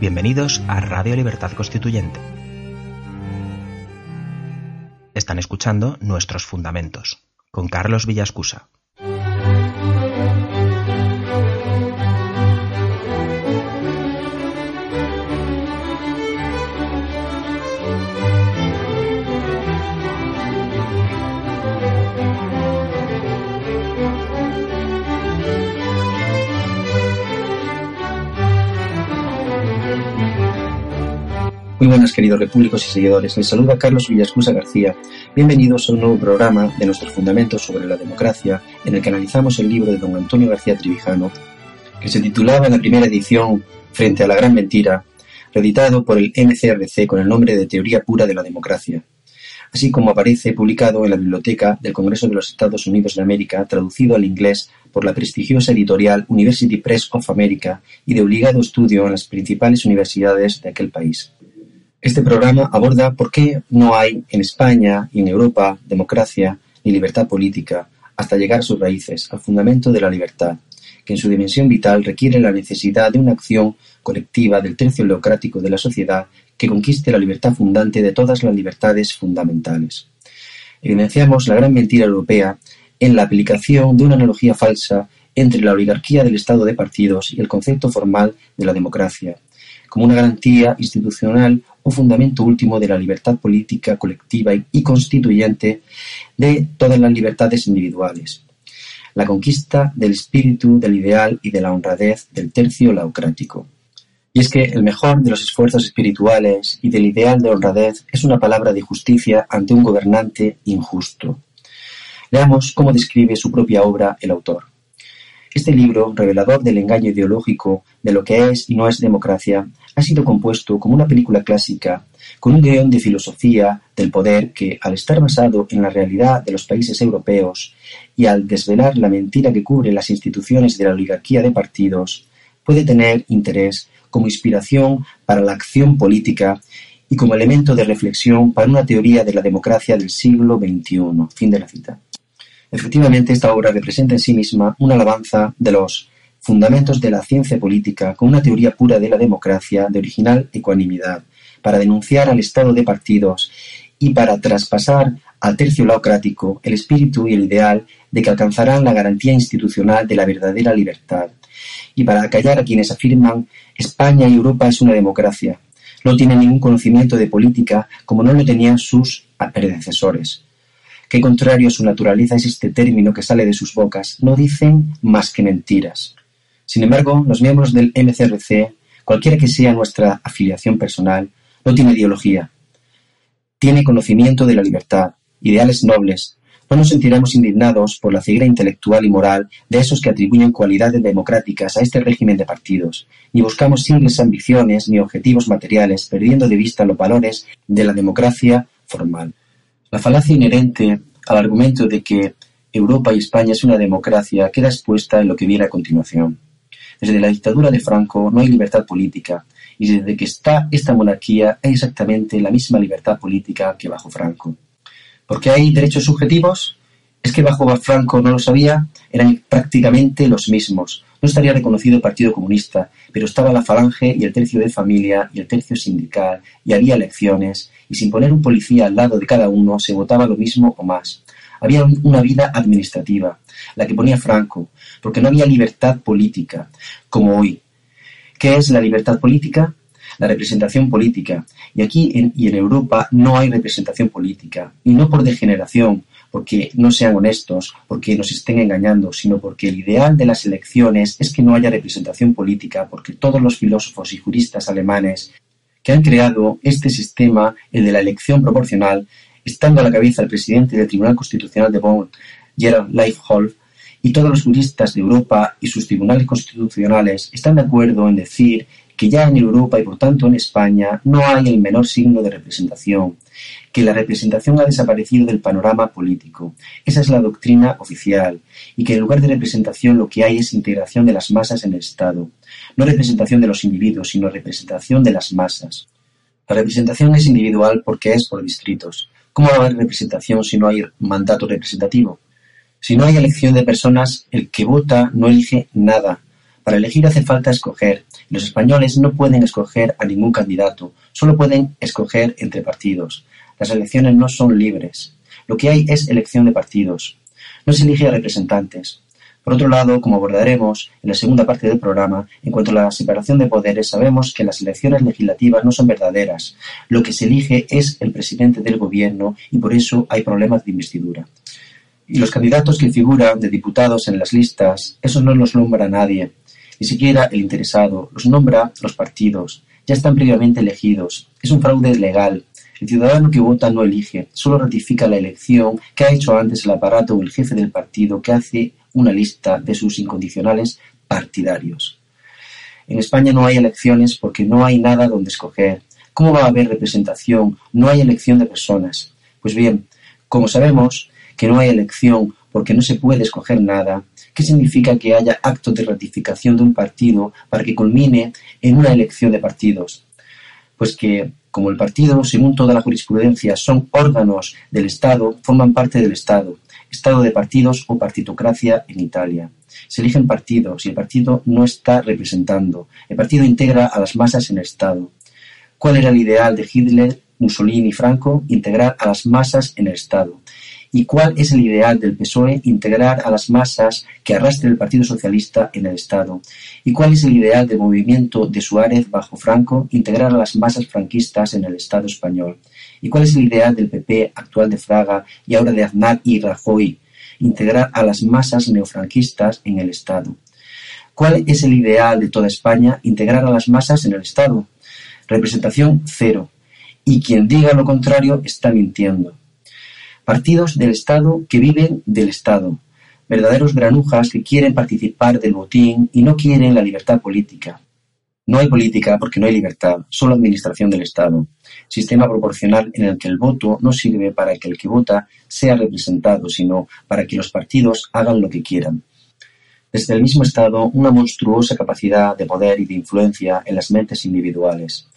Bienvenidos a Radio Libertad Constituyente. Están escuchando Nuestros Fundamentos, con Carlos Villascusa. Buenas queridos repúblicos y seguidores, les saluda Carlos Villascusa García. Bienvenidos a un nuevo programa de nuestros fundamentos sobre la democracia, en el que analizamos el libro de don Antonio García Trivijano, que se titulaba en la primera edición Frente a la Gran Mentira, reeditado por el MCRC con el nombre de Teoría Pura de la Democracia, así como aparece publicado en la Biblioteca del Congreso de los Estados Unidos de América, traducido al inglés por la prestigiosa editorial University Press of America y de obligado estudio en las principales universidades de aquel país. Este programa aborda por qué no hay en España y en Europa democracia ni libertad política hasta llegar a sus raíces, al fundamento de la libertad, que en su dimensión vital requiere la necesidad de una acción colectiva del tercio leocrático de la sociedad que conquiste la libertad fundante de todas las libertades fundamentales. Evidenciamos la gran mentira europea en la aplicación de una analogía falsa entre la oligarquía del Estado de partidos y el concepto formal de la democracia, como una garantía institucional o fundamento último de la libertad política colectiva y constituyente de todas las libertades individuales. La conquista del espíritu, del ideal y de la honradez del tercio laocrático. Y es que el mejor de los esfuerzos espirituales y del ideal de honradez es una palabra de justicia ante un gobernante injusto. Leamos cómo describe su propia obra el autor. Este libro, revelador del engaño ideológico de lo que es y no es democracia, ha sido compuesto como una película clásica, con un guion de filosofía del poder que, al estar basado en la realidad de los países europeos y al desvelar la mentira que cubre las instituciones de la oligarquía de partidos, puede tener interés como inspiración para la acción política y como elemento de reflexión para una teoría de la democracia del siglo XXI. Fin de la cita. Efectivamente, esta obra representa en sí misma una alabanza de los fundamentos de la ciencia política con una teoría pura de la democracia de original ecuanimidad, para denunciar al estado de partidos y para traspasar al tercio laocrático el espíritu y el ideal de que alcanzarán la garantía institucional de la verdadera libertad, y para acallar a quienes afirman España y Europa es una democracia, no tienen ningún conocimiento de política como no lo tenían sus predecesores. Qué contrario a su naturaleza es este término que sale de sus bocas. No dicen más que mentiras. Sin embargo, los miembros del MCRC, cualquiera que sea nuestra afiliación personal, no tiene ideología. Tiene conocimiento de la libertad, ideales nobles. No nos sentiremos indignados por la ceguera intelectual y moral de esos que atribuyen cualidades democráticas a este régimen de partidos, ni buscamos simples ambiciones ni objetivos materiales, perdiendo de vista los valores de la democracia formal. La falacia inherente al argumento de que Europa y España es una democracia queda expuesta en lo que viene a continuación. Desde la dictadura de Franco no hay libertad política, y desde que está esta monarquía hay exactamente la misma libertad política que bajo Franco. ¿Por qué hay derechos subjetivos? Es que bajo Franco no lo sabía, eran prácticamente los mismos. No estaría reconocido el Partido Comunista, pero estaba la Falange y el tercio de familia y el tercio sindical, y había elecciones, y sin poner un policía al lado de cada uno se votaba lo mismo o más. Había una vida administrativa, la que ponía Franco, porque no había libertad política, como hoy. ¿Qué es la libertad política? La representación política. Y aquí y en Europa no hay representación política, y no por degeneración, porque no sean honestos, porque nos estén engañando, sino porque el ideal de las elecciones es que no haya representación política, porque todos los filósofos y juristas alemanes que han creado este sistema, el de la elección proporcional, estando a la cabeza el presidente del Tribunal Constitucional de Bonn, Gerald Leifholf, y todos los juristas de Europa y sus tribunales constitucionales están de acuerdo en decir que ya en Europa y por tanto en España no hay el menor signo de representación, que la representación ha desaparecido del panorama político. Esa es la doctrina oficial, y que en lugar de representación lo que hay es integración de las masas en el Estado. No representación de los individuos, sino representación de las masas. La representación es individual porque es por distritos. ¿Cómo va a haber representación si no hay mandato representativo? Si no hay elección de personas, el que vota no elige nada, para elegir hace falta escoger. Los españoles no pueden escoger a ningún candidato, solo pueden escoger entre partidos. Las elecciones no son libres. Lo que hay es elección de partidos. No se elige a representantes. Por otro lado, como abordaremos en la segunda parte del programa, en cuanto a la separación de poderes, sabemos que las elecciones legislativas no son verdaderas. Lo que se elige es el presidente del gobierno y por eso hay problemas de investidura. Y los candidatos que figuran de diputados en las listas, eso no los nombra nadie. Ni siquiera el interesado los nombra los partidos. Ya están previamente elegidos. Es un fraude legal. El ciudadano que vota no elige, solo ratifica la elección que ha hecho antes el aparato o el jefe del partido que hace una lista de sus incondicionales partidarios. En España no hay elecciones porque no hay nada donde escoger. ¿Cómo va a haber representación? No hay elección de personas. Pues bien, como sabemos que no hay elección porque no se puede escoger nada, ¿Qué significa que haya actos de ratificación de un partido para que culmine en una elección de partidos? Pues que, como el partido, según toda la jurisprudencia, son órganos del Estado, forman parte del Estado, Estado de partidos o partitocracia en Italia. Se eligen partidos y el partido no está representando. El partido integra a las masas en el Estado. ¿Cuál era el ideal de Hitler, Mussolini y Franco? Integrar a las masas en el Estado. ¿Y cuál es el ideal del PSOE? Integrar a las masas que arrastre el Partido Socialista en el Estado. ¿Y cuál es el ideal del movimiento de Suárez bajo Franco? Integrar a las masas franquistas en el Estado español. ¿Y cuál es el ideal del PP actual de Fraga y ahora de Aznar y Rajoy? Integrar a las masas neofranquistas en el Estado. ¿Cuál es el ideal de toda España? Integrar a las masas en el Estado. Representación cero. Y quien diga lo contrario está mintiendo. Partidos del Estado que viven del Estado, verdaderos granujas que quieren participar del botín y no quieren la libertad política. No hay política porque no hay libertad, solo administración del Estado. Sistema proporcional en el que el voto no sirve para que el que vota sea representado, sino para que los partidos hagan lo que quieran. Desde el mismo Estado, una monstruosa capacidad de poder y de influencia en las mentes individuales.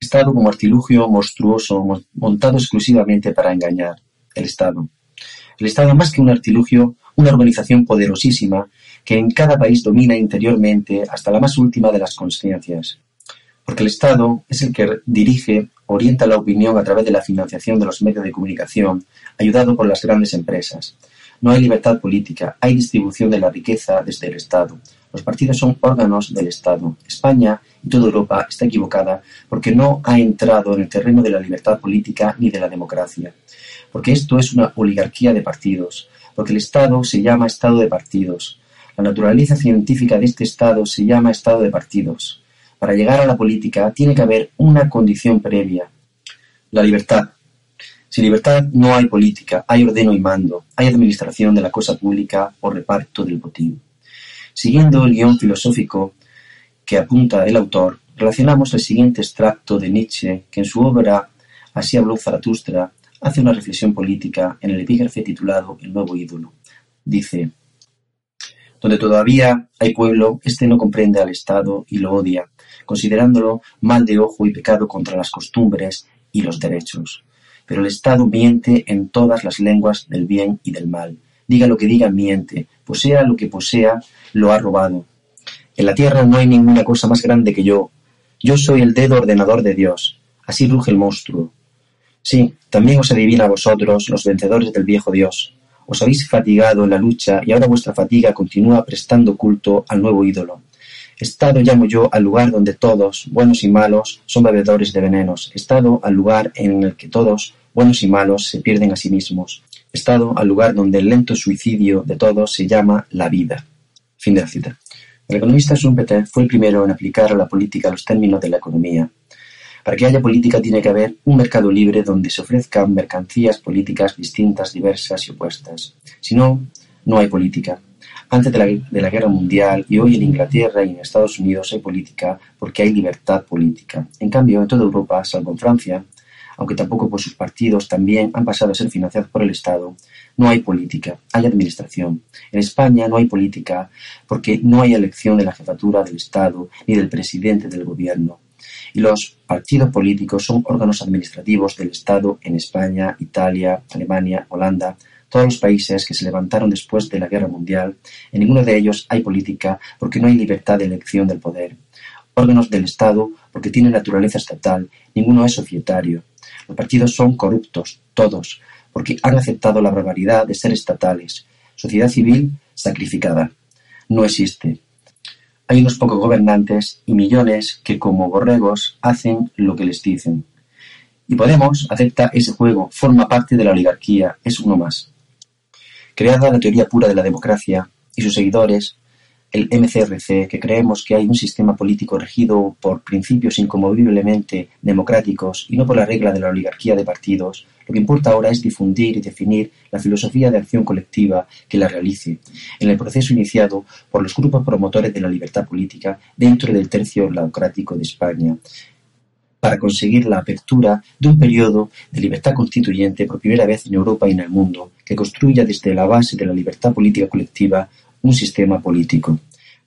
Estado como artilugio monstruoso montado exclusivamente para engañar el Estado. El Estado, más que un artilugio, una organización poderosísima que en cada país domina interiormente hasta la más última de las conciencias. Porque el Estado es el que dirige, orienta la opinión a través de la financiación de los medios de comunicación, ayudado por las grandes empresas. No hay libertad política, hay distribución de la riqueza desde el Estado. Los partidos son órganos del Estado. España y toda Europa está equivocada porque no ha entrado en el terreno de la libertad política ni de la democracia porque esto es una oligarquía de partidos, porque el Estado se llama Estado de partidos. La naturaleza científica de este Estado se llama Estado de partidos. Para llegar a la política tiene que haber una condición previa, la libertad. Sin libertad no hay política, hay ordeno y mando, hay administración de la cosa pública o reparto del botín. Siguiendo el guion filosófico que apunta el autor, relacionamos el siguiente extracto de Nietzsche, que en su obra Así habló Zaratustra hace una reflexión política en el epígrafe titulado El nuevo ídolo. Dice, donde todavía hay pueblo, éste no comprende al Estado y lo odia, considerándolo mal de ojo y pecado contra las costumbres y los derechos. Pero el Estado miente en todas las lenguas del bien y del mal. Diga lo que diga, miente. Posea lo que posea, lo ha robado. En la tierra no hay ninguna cosa más grande que yo. Yo soy el dedo ordenador de Dios. Así ruge el monstruo. Sí, también os adivina a vosotros, los vencedores del viejo Dios. Os habéis fatigado en la lucha y ahora vuestra fatiga continúa prestando culto al nuevo ídolo. Estado llamo yo al lugar donde todos, buenos y malos, son bebedores de venenos. Estado al lugar en el que todos, buenos y malos, se pierden a sí mismos. Estado al lugar donde el lento suicidio de todos se llama la vida. Fin de la cita. El economista Schumpeter fue el primero en aplicar a la política los términos de la economía. Para que haya política tiene que haber un mercado libre donde se ofrezcan mercancías políticas distintas, diversas y opuestas. Si no, no hay política. Antes de la, Guerra Mundial y hoy en Inglaterra y en Estados Unidos hay política porque hay libertad política. En cambio, en toda Europa, salvo en Francia, aunque tampoco por sus partidos también han pasado a ser financiados por el Estado, no hay política, hay administración. En España no hay política porque no hay elección de la jefatura del Estado ni del presidente del gobierno. Y los partidos políticos son órganos administrativos del Estado en España, Italia, Alemania, Holanda, todos los países que se levantaron después de la Guerra Mundial. En ninguno de ellos hay política porque no hay libertad de elección del poder. Órganos del Estado porque tienen naturaleza estatal, ninguno es societario. Los partidos son corruptos, todos, porque han aceptado la barbaridad de ser estatales. Sociedad civil sacrificada. No existe. Hay unos pocos gobernantes y millones que como borregos hacen lo que les dicen. Y Podemos acepta ese juego, forma parte de la oligarquía, es uno más. Creada la teoría pura de la democracia y sus seguidores el MCRC, que creemos que hay un sistema político regido por principios inconmoviblemente democráticos y no por la regla de la oligarquía de partidos, lo que importa ahora es difundir y definir la filosofía de acción colectiva que la realice, en el proceso iniciado por los grupos promotores de la libertad política dentro del tercio democrático de España, para conseguir la apertura de un periodo de libertad constituyente por primera vez en Europa y en el mundo, que construya desde la base de la libertad política colectiva un sistema político.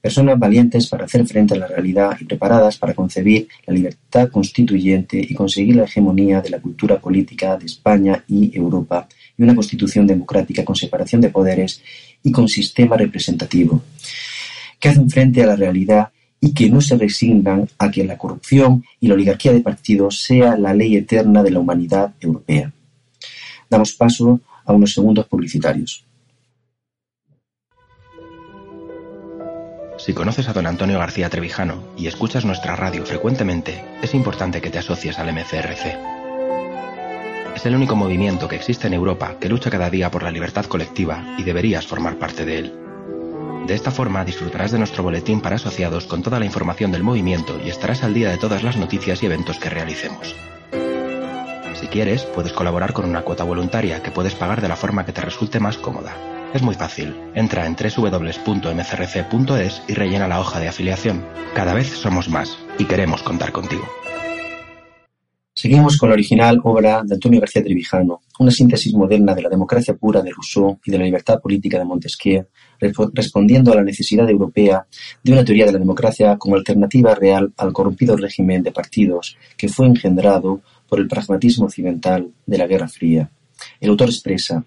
Personas valientes para hacer frente a la realidad y preparadas para concebir la libertad constituyente y conseguir la hegemonía de la cultura política de España y Europa y una constitución democrática con separación de poderes y con sistema representativo, que hacen frente a la realidad y que no se resignan a que la corrupción y la oligarquía de partidos sea la ley eterna de la humanidad europea. Damos paso a unos segundos publicitarios. Si conoces a don Antonio García Trevijano y escuchas nuestra radio frecuentemente, es importante que te asocies al MCRC. Es el único movimiento que existe en Europa que lucha cada día por la libertad colectiva y deberías formar parte de él. De esta forma disfrutarás de nuestro boletín para asociados con toda la información del movimiento y estarás al día de todas las noticias y eventos que realicemos. Si quieres, puedes colaborar con una cuota voluntaria que puedes pagar de la forma que te resulte más cómoda. Es muy fácil. Entra en www.mcrc.es y rellena la hoja de afiliación. Cada vez somos más y queremos contar contigo. Seguimos con la original obra de Antonio García Trevijano, una síntesis moderna de la democracia pura de Rousseau y de la libertad política de Montesquieu, respondiendo a la necesidad europea de una teoría de la democracia como alternativa real al corrompido régimen de partidos que fue engendrado por el pragmatismo occidental de la Guerra Fría. El autor expresa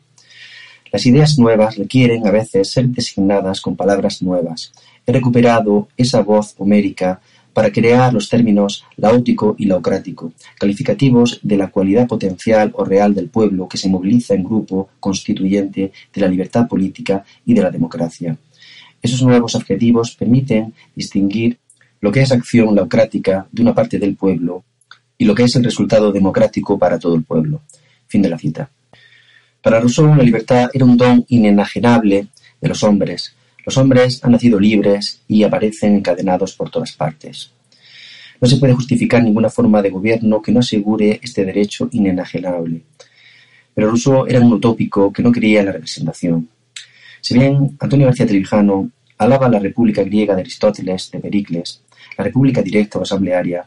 las ideas nuevas requieren a veces ser designadas con palabras nuevas. He recuperado esa voz homérica para crear los términos laótico y laocrático, calificativos de la cualidad potencial o real del pueblo que se moviliza en grupo constituyente de la libertad política y de la democracia. Esos nuevos adjetivos permiten distinguir lo que es acción laocrática de una parte del pueblo y lo que es el resultado democrático para todo el pueblo. Fin de la cita. Para Rousseau la libertad era un don inenajenable de los hombres. Los hombres han nacido libres y aparecen encadenados por todas partes. No se puede justificar ninguna forma de gobierno que no asegure este derecho inenajenable. Pero Rousseau era un utópico que no creía en la representación. Si bien Antonio García Trevijano alaba la república griega de Aristóteles, de Pericles, la república directa o asamblearia,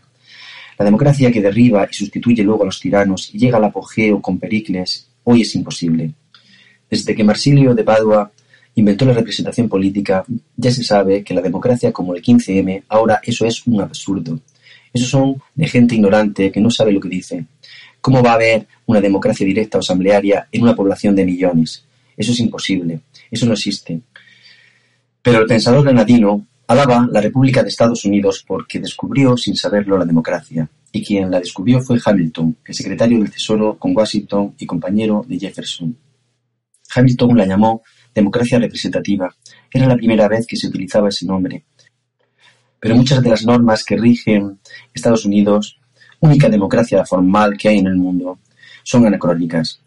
la democracia que derriba y sustituye luego a los tiranos y llega al apogeo con Pericles Hoy es imposible. Desde que Marsilio de Padua inventó la representación política, ya se sabe que la democracia como el 15M, ahora eso es un absurdo. Eso son de gente ignorante que no sabe lo que dice. ¿Cómo va a haber una democracia directa o asamblearia en una población de millones? Eso es imposible. Eso no existe. Pero el pensador granadino alaba la República de Estados Unidos porque descubrió sin saberlo la democracia y quien la descubrió fue Hamilton, el secretario del Tesoro con Washington y compañero de Jefferson. Hamilton la llamó democracia representativa. Era la primera vez que se utilizaba ese nombre. Pero muchas de las normas que rigen Estados Unidos, única democracia formal que hay en el mundo, son anacrónicas.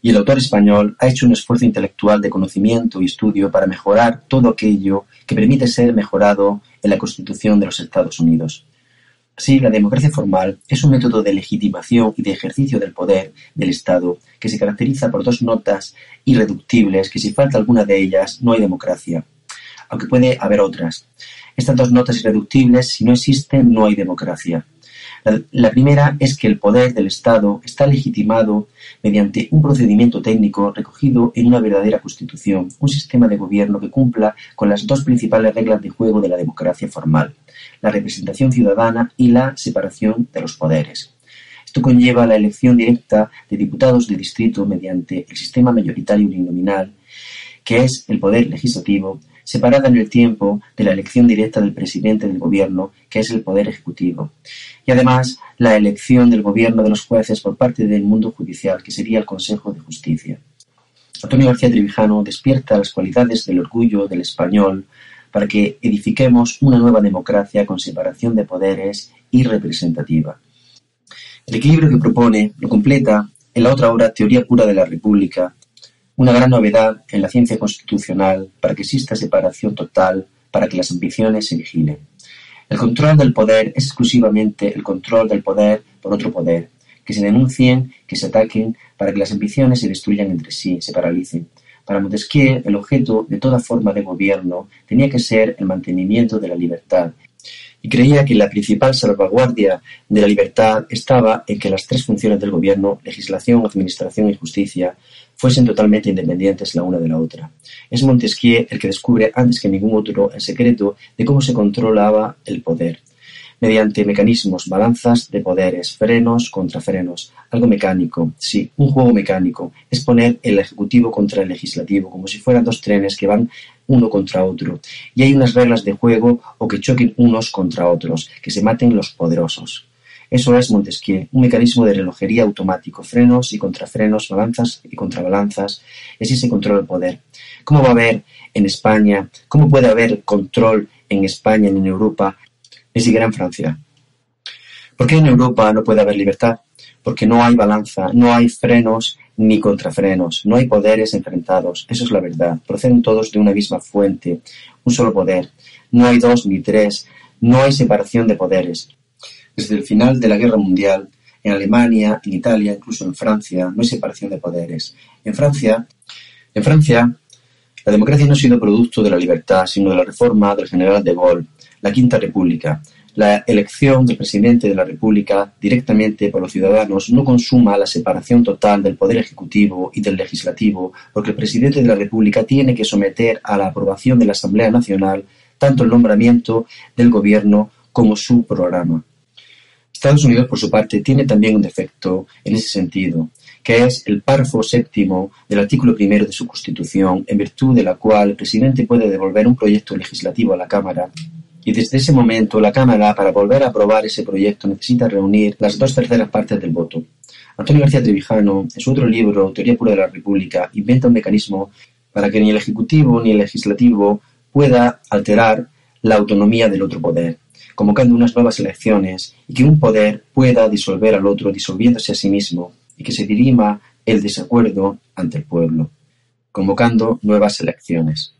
Y el autor español ha hecho un esfuerzo intelectual de conocimiento y estudio para mejorar todo aquello que permite ser mejorado en la Constitución de los Estados Unidos. Así, la democracia formal es un método de legitimación y de ejercicio del poder del Estado que se caracteriza por dos notas irreductibles que si falta alguna de ellas no hay democracia. aunque puede haber otras. Estas dos notas irreductibles, si no existen, no hay democracia. La, primera es que el poder del Estado está legitimado mediante un procedimiento técnico recogido en una verdadera constitución, un sistema de gobierno que cumpla con las dos principales reglas de juego de la democracia formal, la representación ciudadana y la separación de los poderes. Esto conlleva la elección directa de diputados de distrito mediante el sistema mayoritario uninominal, que es el poder legislativo, separada en el tiempo de la elección directa del presidente del gobierno, que es el poder ejecutivo, y además la elección del gobierno de los jueces por parte del mundo judicial, que sería el Consejo de Justicia. Antonio García Trevijano despierta las cualidades del orgullo del español para que edifiquemos una nueva democracia con separación de poderes y representativa. El equilibrio que propone lo completa en la otra obra Teoría pura de la República, una gran novedad en la ciencia constitucional para que exista separación total, para que las ambiciones se vigilen. El control del poder es exclusivamente el control del poder por otro poder, que se denuncien, que se ataquen, para que las ambiciones se destruyan entre sí, se paralicen. Para Montesquieu, el objeto de toda forma de gobierno tenía que ser el mantenimiento de la libertad, y creía que la principal salvaguardia de la libertad estaba en que las tres funciones del gobierno, legislación, administración y justicia, fuesen totalmente independientes la una de la otra. Es Montesquieu el que descubre antes que ningún otro el secreto de cómo se controlaba el poder, mediante mecanismos, balanzas de poderes, frenos contra frenos, algo mecánico, sí, un juego mecánico, es poner el ejecutivo contra el legislativo, como si fueran dos trenes que van uno contra otro, y hay unas reglas de juego o que choquen unos contra otros, que se maten los poderosos. Eso es Montesquieu, un mecanismo de relojería automático, frenos y contrafrenos, balanzas y contrabalanzas, es ese control del poder. ¿Cómo va a haber en España, cómo puede haber control en España ni en Europa, ni siquiera en Francia? ¿Por qué en Europa no puede haber libertad? Porque no hay balanza, no hay frenos ni contrafrenos, no hay poderes enfrentados, eso es la verdad, proceden todos de una misma fuente, un solo poder, no hay dos ni tres, no hay separación de poderes. Desde el final de la Guerra Mundial, en Alemania, en Italia, incluso en Francia, no hay separación de poderes. En Francia, en Francia, la democracia no ha sido producto de la libertad, sino de la reforma del general de Gaulle, la Quinta República. La elección del presidente de la República directamente por los ciudadanos no consuma la separación total del poder ejecutivo y del legislativo, porque el presidente de la República tiene que someter a la aprobación de la Asamblea Nacional tanto el nombramiento del gobierno como su programa. Estados Unidos, por su parte, tiene también un defecto en ese sentido, que es el párrafo séptimo del artículo primero de su Constitución, en virtud de la cual el presidente puede devolver un proyecto legislativo a la Cámara y desde ese momento la Cámara, para volver a aprobar ese proyecto, necesita reunir las dos terceras partes del voto. Antonio García Trevijano, en su otro libro, Teoría Pura de la República, inventa un mecanismo para que ni el Ejecutivo ni el Legislativo pueda alterar la autonomía del otro poder convocando unas nuevas elecciones y que un poder pueda disolver al otro disolviéndose a sí mismo y que se dirima el desacuerdo ante el pueblo, convocando nuevas elecciones.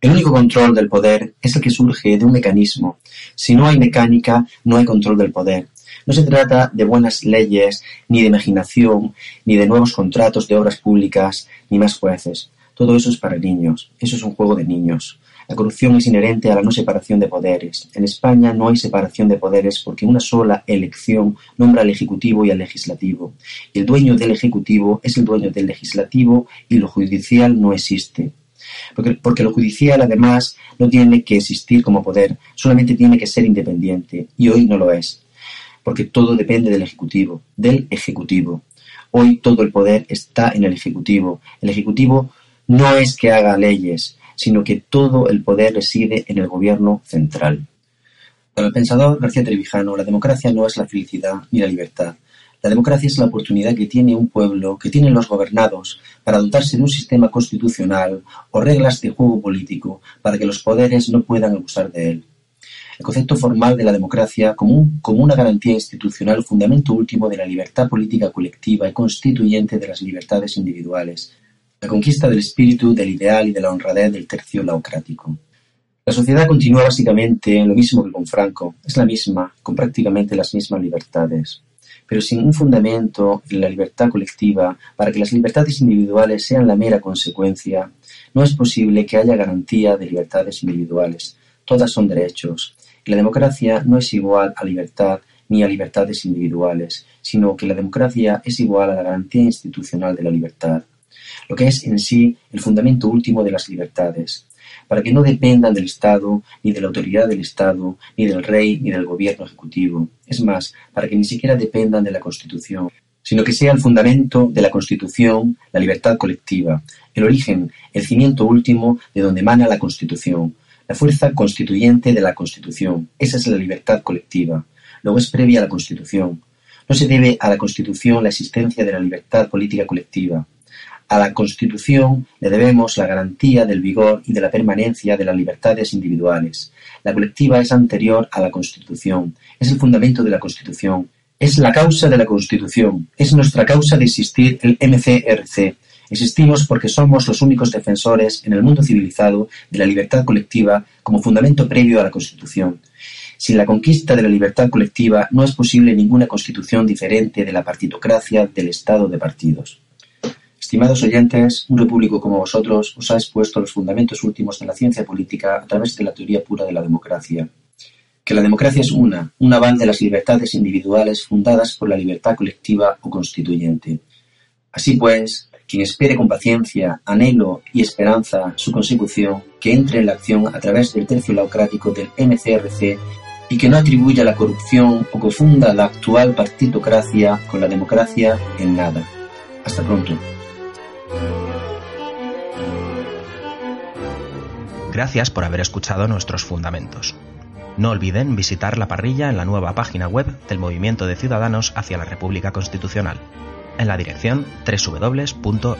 El único control del poder es el que surge de un mecanismo. Si no hay mecánica, no hay control del poder. No se trata de buenas leyes, ni de imaginación, ni de nuevos contratos de obras públicas, ni más jueces. Todo eso es para niños. Eso es un juego de niños. La corrupción es inherente a la no separación de poderes. En España no hay separación de poderes porque una sola elección nombra al Ejecutivo y al Legislativo. Y el dueño del Ejecutivo es el dueño del Legislativo y lo judicial no existe. Porque, porque, lo judicial, además, no tiene que existir como poder, solamente tiene que ser independiente. Y hoy no lo es. Porque todo depende del Ejecutivo, del Ejecutivo. Hoy todo el poder está en el Ejecutivo. El Ejecutivo no es que haga leyes, sino que todo el poder reside en el gobierno central. Para el pensador García Trevijano, la democracia no es la felicidad ni la libertad. La democracia es la oportunidad que tiene un pueblo, que tienen los gobernados, para dotarse de un sistema constitucional o reglas de juego político para que los poderes no puedan abusar de él. El concepto formal de la democracia como, como una garantía institucional, fundamento último de la libertad política colectiva y constituyente de las libertades individuales, la conquista del espíritu, del ideal y de la honradez del tercio laocrático. La sociedad continúa básicamente en lo mismo que con Franco, es la misma, con prácticamente las mismas libertades. Pero sin un fundamento en la libertad colectiva para que las libertades individuales sean la mera consecuencia, no es posible que haya garantía de libertades individuales. Todas son derechos. Y la democracia no es igual a libertad ni a libertades individuales, sino que la democracia es igual a la garantía institucional de la libertad, lo que es en sí el fundamento último de las libertades para que no dependan del Estado, ni de la autoridad del Estado, ni del rey, ni del gobierno ejecutivo. Es más, para que ni siquiera dependan de la Constitución, sino que sea el fundamento de la Constitución la libertad colectiva, el origen, el cimiento último de donde emana la Constitución, la fuerza constituyente de la Constitución. Esa es la libertad colectiva. Luego es previa a la Constitución. No se debe a la Constitución la existencia de la libertad política colectiva. A la Constitución le debemos la garantía del vigor y de la permanencia de las libertades individuales. La colectiva es anterior a la Constitución, es el fundamento de la Constitución, es la causa de la Constitución, es nuestra causa de existir el MCRC. Existimos porque somos los únicos defensores en el mundo civilizado de la libertad colectiva como fundamento previo a la Constitución. Sin la conquista de la libertad colectiva no es posible ninguna constitución diferente de la partitocracia del Estado de partidos. Estimados oyentes, un repúblico como vosotros os ha expuesto los fundamentos últimos de la ciencia política a través de la teoría pura de la democracia. Que la democracia es una, un aval de las libertades individuales fundadas por la libertad colectiva o constituyente. Así pues, quien espere con paciencia, anhelo y esperanza su consecución, que entre en la acción a través del tercio laocrático del MCRC y que no atribuya la corrupción o confunda la actual partitocracia con la democracia en nada. Hasta pronto. Gracias por haber escuchado nuestros fundamentos. No olviden visitar la parrilla en la nueva página web del Movimiento de Ciudadanos hacia la República Constitucional, en la dirección www.mcrc.es.